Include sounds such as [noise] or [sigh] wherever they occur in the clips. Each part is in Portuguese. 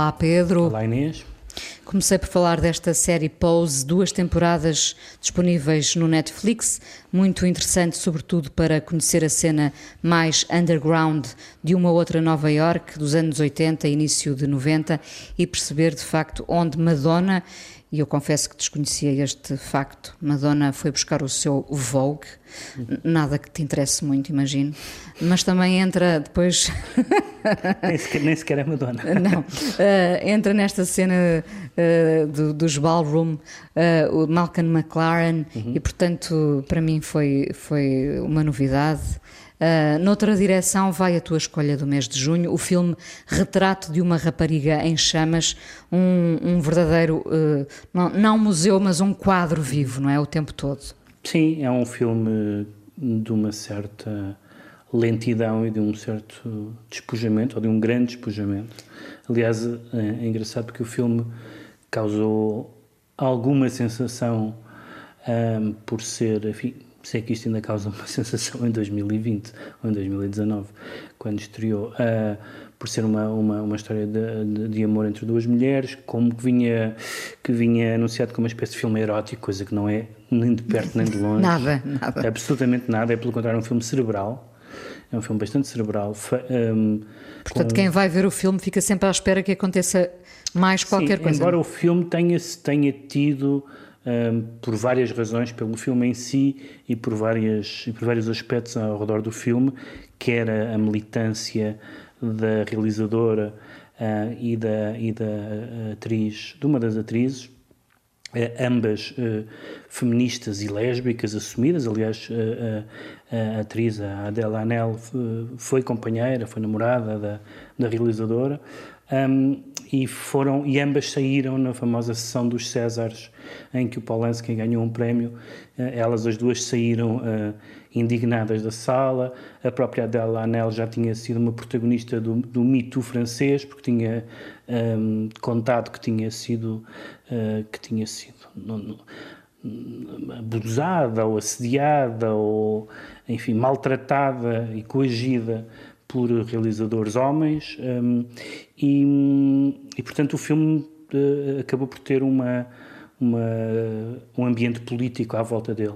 Olá, Pedro. Olá, Inês. Comecei por falar desta série Pose, duas temporadas disponíveis no Netflix, muito interessante, sobretudo para conhecer a cena mais underground de uma outra Nova York dos anos 80, início de 90 e perceber de facto onde Madonna e eu confesso que desconhecia este facto. Madonna foi buscar o seu Vogue, nada que te interesse muito, imagino, mas também entra depois. [laughs] nem, sequer, nem sequer é Madonna. [laughs] Não, uh, entra nesta cena uh, do, dos ballroom uh, o Malcolm McLaren uhum. e, portanto, para mim foi, foi uma novidade. Uh, noutra direção vai a tua escolha do mês de junho, o filme Retrato de uma Rapariga em Chamas, um, um verdadeiro, uh, não, não museu, mas um quadro vivo, não é? O tempo todo. Sim, é um filme de uma certa lentidão e de um certo despojamento, ou de um grande despojamento. Aliás, é, é engraçado porque o filme causou alguma sensação um, por ser, enfim, sei que isto ainda causa uma [laughs] sensação em 2020 ou em 2019, quando estreou, uh, por ser uma, uma, uma história de, de, de, amor entre duas mulheres, como que vinha, que vinha anunciado como uma espécie de filme erótico, coisa que não é nem de perto nem de [laughs] longe. nada, nada. Absolutamente nada, é pelo contrário um filme cerebral. É um filme bastante cerebral. Um, Portanto, com... quem vai ver o filme fica sempre à espera que aconteça mais qualquer Sim, coisa. Embora o filme tenha, tenha tido um, por várias razões, pelo filme em si e por, várias, e por vários aspectos ao redor do filme, quer a, a militância da realizadora uh, e, da, e da atriz, de uma das atrizes, uh, ambas uh, feministas e lésbicas assumidas. Aliás, a, a atriz, Adela Anel, foi companheira, foi namorada da, da realizadora. Um, e foram e ambas saíram na famosa sessão dos Césares em que o Polanski ganhou um prémio. Eh, elas as duas saíram uh, indignadas da sala. A própria Adèle Anel já tinha sido uma protagonista do, do Me Too francês porque tinha um, contado que tinha sido uh, que tinha sido abusada ou assediada ou enfim maltratada e coagida por realizadores homens um, e, e, portanto o filme uh, acabou por ter uma, uma, um ambiente político à volta dele.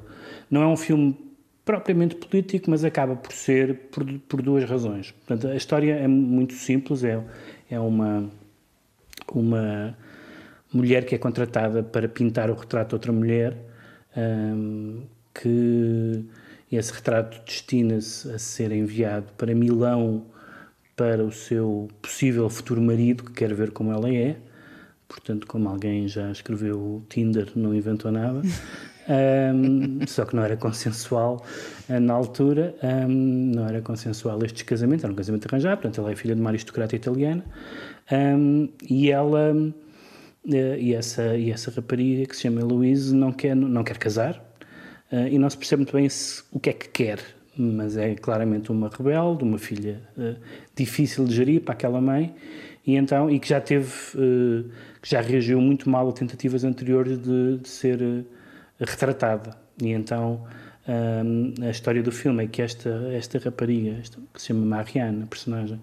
Não é um filme propriamente político, mas acaba por ser por, por duas razões. Portanto, a história é muito simples, é, é uma, uma mulher que é contratada para pintar o retrato de outra mulher um, que esse retrato destina-se a ser enviado para Milão para o seu possível futuro marido, que quer ver como ela é. Portanto, como alguém já escreveu o Tinder, não inventou nada. [laughs] Um, só que não era consensual uh, na altura, um, não era consensual estes casamentos, era um casamento arranjado, portanto ela é filha de uma aristocrata italiana um, e ela uh, e, essa, e essa rapariga que se chama Louise não quer, não quer casar, Uh, e não se percebe muito bem se, o que é que quer, mas é claramente uma rebelde, uma filha uh, difícil de gerir para aquela mãe, e então e que já teve, uh, que já reagiu muito mal a tentativas anteriores de, de ser retratada. E então a história do filme é que esta, esta rapariga, esta, que se chama Marianne, a personagem,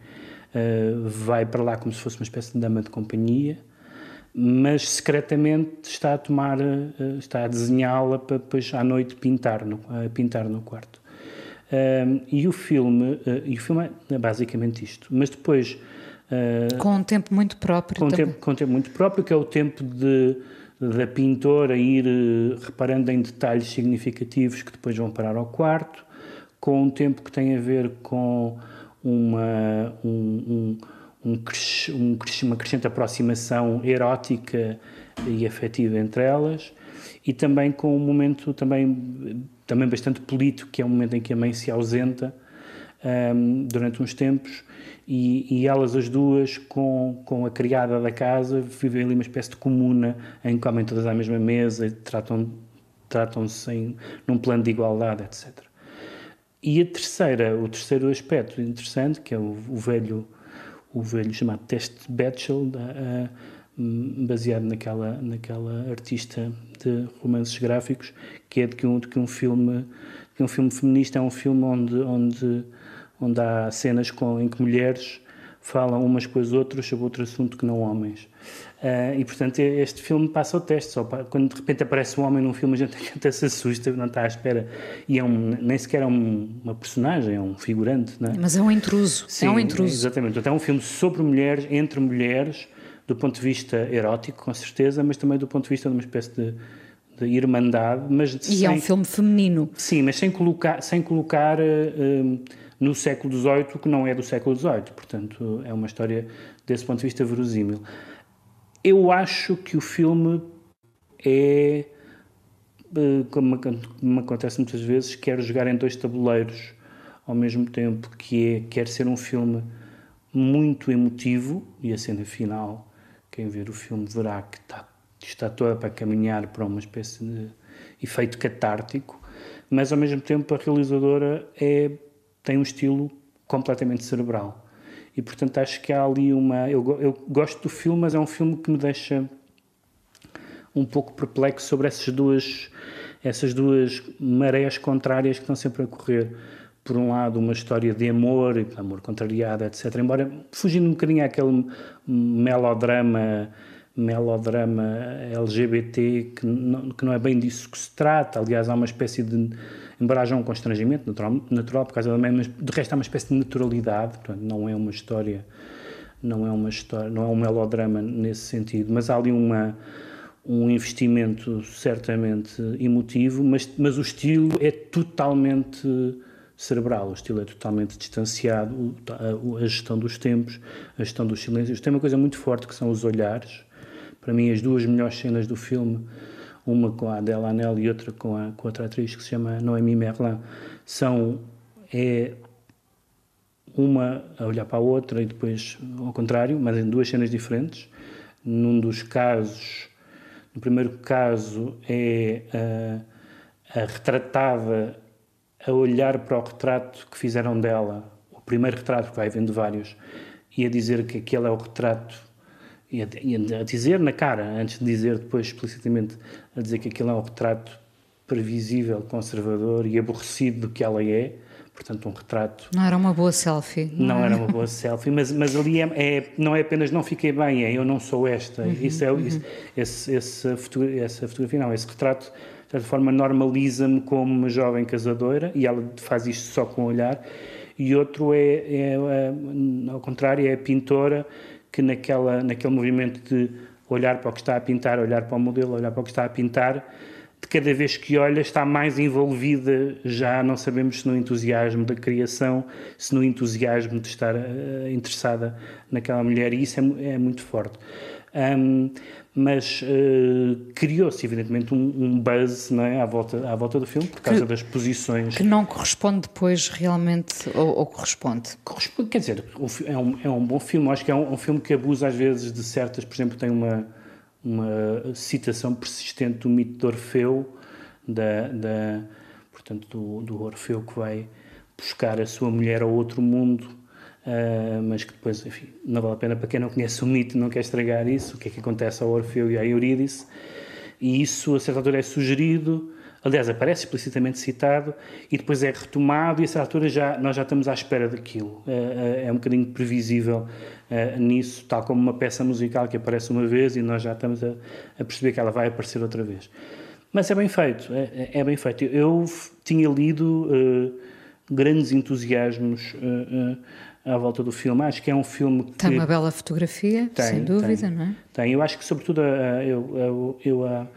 vai para lá como se fosse uma espécie de dama de companhia, mas secretamente está a tomar, eh, está a desenhá-la para depois à noite pintar no, pintar no quarto. Um, e o filme, e o filme é basicamente isto, mas depois com um tempo muito próprio com um tempo, com um tempo muito próprio que é o tempo de da pintora ir reparando em detalhes significativos que depois vão parar ao quarto, com um tempo que tem a ver com uma um, um um, um, uma crescente aproximação erótica e afetiva entre elas e também com um momento também também bastante político que é o um momento em que a mãe se ausenta um, durante uns tempos e, e, elas as duas com, com a criada da casa vivem ali uma espécie de comuna em que comem todas à mesma mesa e tratam tratam-se num plano de igualdade etc e a terceira o terceiro aspecto interessante que é o, o velho o velho chamado teste Batchel, uh, baseado naquela, naquela artista de romances gráficos, que é de que um, de que um filme que um filme feminista é um filme onde onde onde há cenas com, em que mulheres falam umas com as outras sobre outro assunto que não homens. Uh, e portanto este filme passa o teste. Só para, quando de repente aparece um homem num filme, a gente [laughs] até se assusta, não está à espera. E é um, nem sequer é um, uma personagem, é um figurante. Não é? Mas é um intruso. Sim, é um intruso. Exatamente. Então é um filme sobre mulheres, entre mulheres, do ponto de vista erótico, com certeza, mas também do ponto de vista de uma espécie de, de irmandade. Mas e sem, é um filme feminino. Sim, mas sem colocar, sem colocar uh, no século XVIII, que não é do século XVIII. Portanto, é uma história desse ponto de vista verosímil. Eu acho que o filme é, eh, como, como acontece muitas vezes, quer jogar em dois tabuleiros ao mesmo tempo, que é, quer ser um filme muito emotivo, e a cena final, quem ver o filme verá que está, está toda para caminhar para uma espécie de efeito catártico, mas ao mesmo tempo a realizadora é, tem um estilo completamente cerebral. E portanto acho que há ali uma. Eu, eu gosto do filme, mas é um filme que me deixa um pouco perplexo sobre essas duas, essas duas marés contrárias que estão sempre a correr. Por um lado, uma história de amor, amor contrariado, etc. Embora fugindo um bocadinho àquele melodrama melodrama LGBT que não, que não é bem disso que se trata. Aliás, há uma espécie de embora haja um constrangimento natural, natural por causa da mãe, mas de resto há uma espécie de naturalidade, portanto, não é uma história, não é uma história, não é um melodrama nesse sentido, mas há ali uma um investimento certamente emotivo, mas, mas o estilo é totalmente cerebral, o estilo é totalmente distanciado, a, gestão dos tempos, a gestão dos silêncios. Tem uma coisa muito forte que são os olhares. Para mim, as duas melhores cenas do filme uma com a Adela Anel e outra com, a, com outra atriz que se chama Noemi Merlin, são é uma a olhar para a outra e depois ao contrário, mas em duas cenas diferentes. Num dos casos, no primeiro caso é a, a retratada a olhar para o retrato que fizeram dela, o primeiro retrato, que vai vendo vários, e a dizer que aquele é o retrato e a, e a, dizer na cara, antes de dizer depois explicitamente, a dizer que aquilo é um retrato previsível, conservador e aborrecido do que ela é, portanto um retrato... Não era uma boa selfie. Não, não é? era uma boa selfie, mas, mas ali é, é, não é apenas não fiquei bem, é eu não sou esta. Uhum, isso é, uhum. isso, esse, essa, fotografia, essa fotografia, não, esse retrato de certa forma normaliza-me como uma jovem casadora e ela faz isto só com o olhar e outro é, é, é ao contrário, é a pintora que naquela, naquele movimento de olhar para o que está a pintar, olhar para o modelo, olhar para o que está a pintar, de cada vez que olha está mais envolvida, já não sabemos se no entusiasmo da criação, se no entusiasmo de estar uh, interessada naquela mulher, e isso é, é muito forte. Um, mas uh, criou-se evidentemente um, um, buzz não é, à, volta, à volta do filme por causa que, das posições. Que não corresponde depois realmente, ou, ou corresponde? Corresponde, quer dizer, é um, é um bom filme, acho que é um, um, filme que abusa às vezes de certas, por exemplo, tem uma, uma citação persistente do mito de Orfeu, da, da, portanto, do, do Orfeu que vai buscar a sua mulher ao outro mundo uh, mas que depois, enfim, não vale a pena para quem não conhece o mito, não quer estragar isso, o que é que acontece ao Orfeu e à Eurídice, e isso a certa altura é sugerido, aliás, aparece explicitamente citado, e depois é retomado, e a certa altura já, nós já estamos à espera daquilo. Uh, é um bocadinho previsível uh, nisso, tal como uma peça musical que aparece uma vez e nós já estamos a, a perceber que ela vai aparecer outra vez. Mas é bem feito, é, é bem feito. Eu tinha lido grandes entusiasmos à volta do filme. Acho que é um filme que. Tem uma bela fotografia, tem, sem dúvida, tem, não é? Tem. Eu acho que, sobretudo, a, eu, eu a,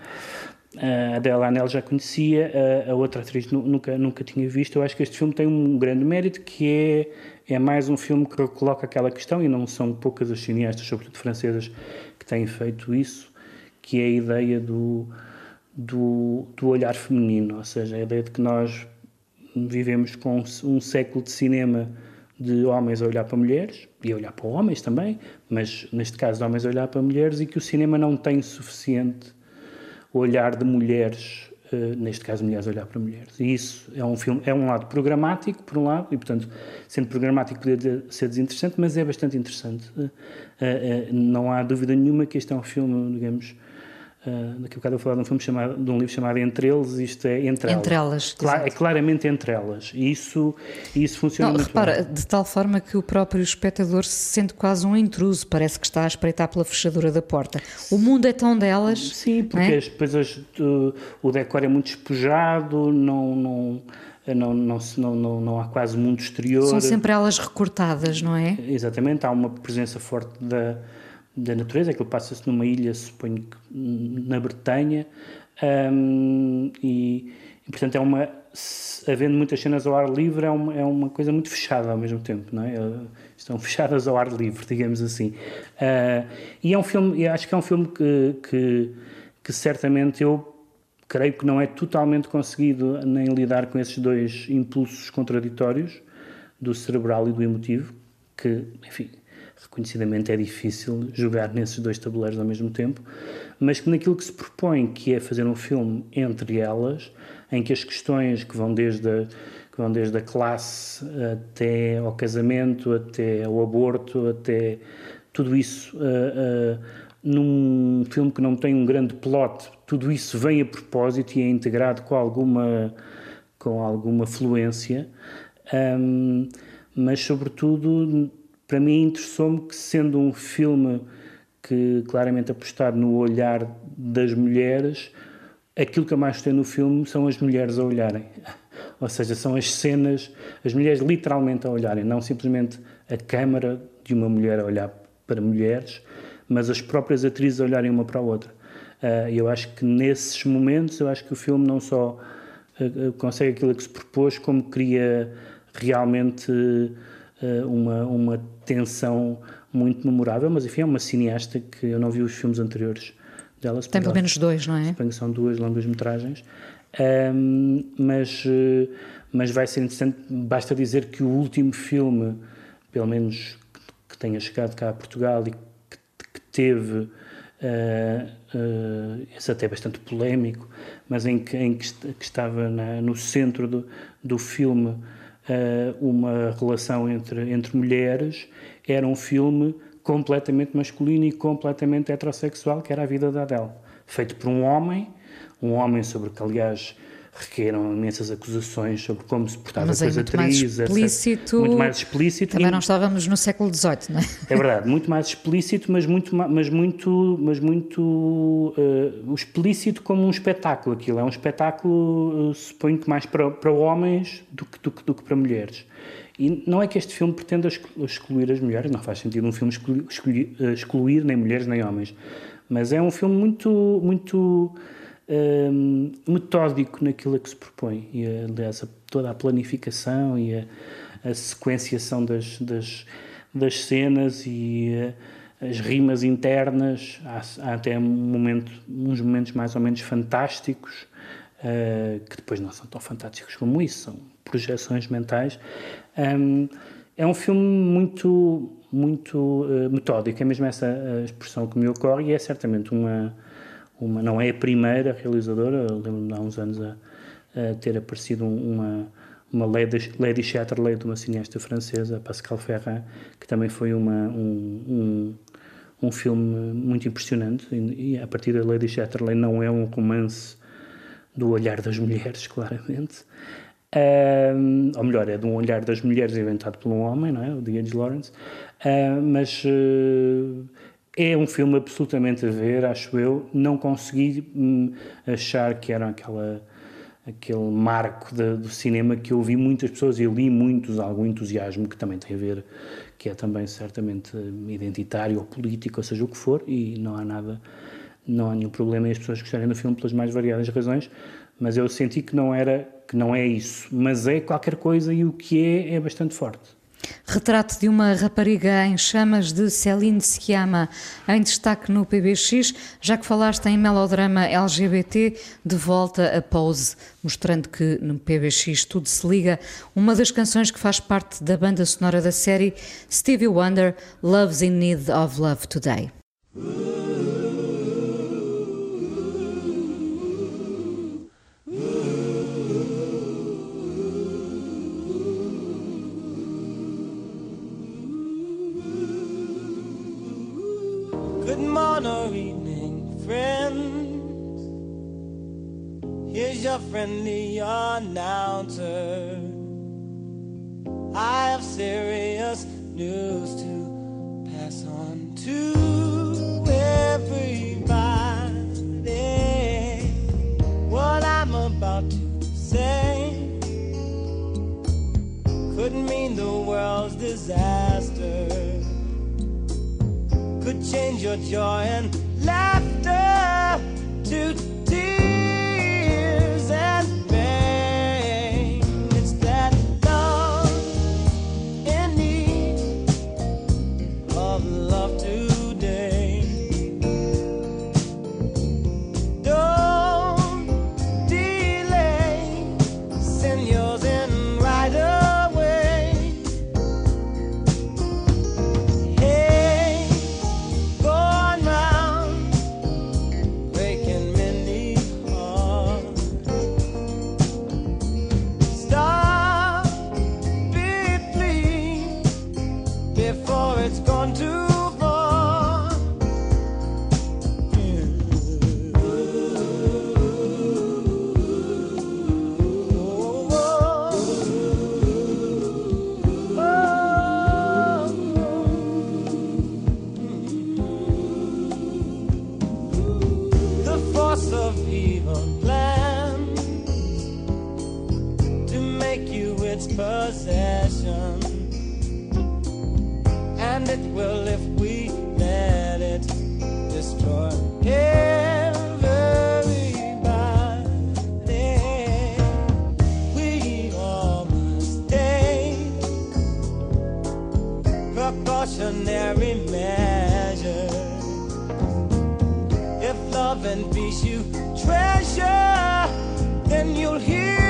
a Adela Anel já conhecia, a, a, outra atriz nunca, nunca tinha visto. Eu acho que este filme tem um grande mérito que é, é mais um filme que coloca aquela questão, e não são poucas as cineastas, sobretudo francesas, que têm feito isso, que é a ideia do, do, do olhar feminino, ou seja, a ideia de que nós vivemos com um século de cinema de homens a olhar para mulheres e a olhar para homens também, mas neste caso de homens a olhar para mulheres e que o cinema não tem suficiente olhar de mulheres, uh, neste caso mulheres a olhar para mulheres. E isso é um filme, é um lado programático por um lado e portanto sendo programático poderia ser desinteressante, mas é bastante interessante. Uh, uh, não há dúvida nenhuma que este é um filme, digamos, Uh, daqui a bocado eu falar de um filme chamado, de um livro chamado Entre Eles, isto é Entre Elas. Entre Elas. Cla é claramente Entre Elas. E isso, isso funciona Não, muito repara, bem. de tal forma que o próprio espectador se sente quase um intruso, parece que está a espreitar pela fechadura da porta. O mundo é tão delas. Sim, porque é? as, depois as, o decor é muito despojado, não, não, não, não, não, não, não há quase mundo exterior. São sempre elas recortadas, não é? Exatamente, há uma presença forte da da natureza, aquilo passa-se numa ilha, suponho que na Bretanha, um, e, e, portanto é uma, havendo muitas cenas ao ar livre, é uma, é uma coisa muito fechada ao mesmo tempo, não é? Estão [laughs] fechadas ao ar livre, digamos assim. Uh, e é um filme, acho que é um filme que, que, que certamente eu creio que não é totalmente conseguido nem lidar com esses dois impulsos contraditórios, do cerebral e do emotivo, que, enfim, reconhecidamente é difícil jogar nesses dois tabuleiros ao mesmo tempo, mas que naquilo que se propõe, que é fazer um filme entre elas, em que as questões que vão desde a, que vão desde a classe até ao casamento, até ao aborto, até tudo isso, uh, uh, num filme que não tem um grande plot, tudo isso vem a propósito e é integrado com alguma, com alguma fluência, um, mas sobretudo para mim interessou-me que sendo um filme que claramente apostado no olhar das mulheres, aquilo que eu mais gostei no filme são as mulheres a olharem. [laughs] Ou seja, são as cenas, as mulheres literalmente a olharem, não simplesmente a câmara de uma mulher a olhar para mulheres, mas as próprias atrizes a olharem uma para a outra. Ah, e eu acho que nesses momentos, eu acho que o filme não só ah, ah, consegue aquilo que se propôs, como cria realmente uma, uma tensão muito memorável, mas enfim, é uma cineasta que eu não vi os filmes anteriores dela. Tem pelo menos dois, não é? São duas longas metragens. Um, mas, mas vai ser interessante, basta dizer que o último filme, pelo menos que tenha chegado cá a Portugal e que, que teve, uh, uh, esse até bastante polémico, mas em que, em que, que estava na, no centro do, do filme uma relação entre, entre mulheres, era um filme completamente masculino e completamente heterossexual, que era a vida da Adele. Feito por um homem, um homem sobre que, aliás, requeram imensas acusações sobre como se portava Mas com as atrizes. Explícito, muito mais explícito. Também não estávamos no século XVIII, não é? É verdade, muito mais explícito, mas muito, mas muito, mas muito uh, explícito como um espetáculo. Aquilo é um espetáculo, uh, suponho que mais para, para homens do que, do, que, do que para mulheres. E não é que este filme pretenda excluir as mulheres, não faz sentido um filme excluir, excluir, eh, excluir nem mulheres nem homens, mas é um filme muito, muito um, metódico naquilo a que se propõe. E, aliás, a, toda a planificação e a, a sequenciação das, das, das, cenas e a, as rimas internas. Há, há, até um momento, uns momentos mais ou menos fantásticos, uh, que depois não são tão fantásticos como isso, são projeções mentais. Um, é um filme muito, muito uh, metódico, é mesmo essa a expressão que me ocorre, e é certamente uma uma, não é a primeira realizadora, lembro-me há uns anos a, a ter aparecido uma, uma Lady, Lady Chatterley de uma cineasta francesa, Pascal Ferrand, que também foi uma, um, um, um filme muito impressionante, e, e a partir da Lady Chatterley não é um romance do olhar das mulheres, [laughs] claramente, um, ou melhor, é de um olhar das mulheres inventado por um homem, não é? o D.H. Lawrence, mas uh, é um filme absolutamente a ver, acho eu. Não consegui hum, achar que era aquela, aquele marco de, do cinema que eu vi muitas pessoas e li muitos, algum entusiasmo que também tem a ver, que é também certamente identitário ou político, ou seja o que for, e não há nada, não há nenhum problema em as pessoas gostarem do filme pelas mais variadas razões, mas eu senti que não era, que não é isso, mas é qualquer coisa e o que é é bastante forte. Retrato de uma rapariga em chamas de Céline Sciamma, em destaque no PBX, já que falaste em melodrama LGBT, de volta a Pose, mostrando que no PBX tudo se liga. Uma das canções que faz parte da banda sonora da série, Stevie Wonder, Love's in Need of Love Today. Friends. Here's your friendly announcer. I have serious news to pass on to everybody. What I'm about to say could mean the world's disaster, change your joy and laughter love and peace you treasure, then you'll hear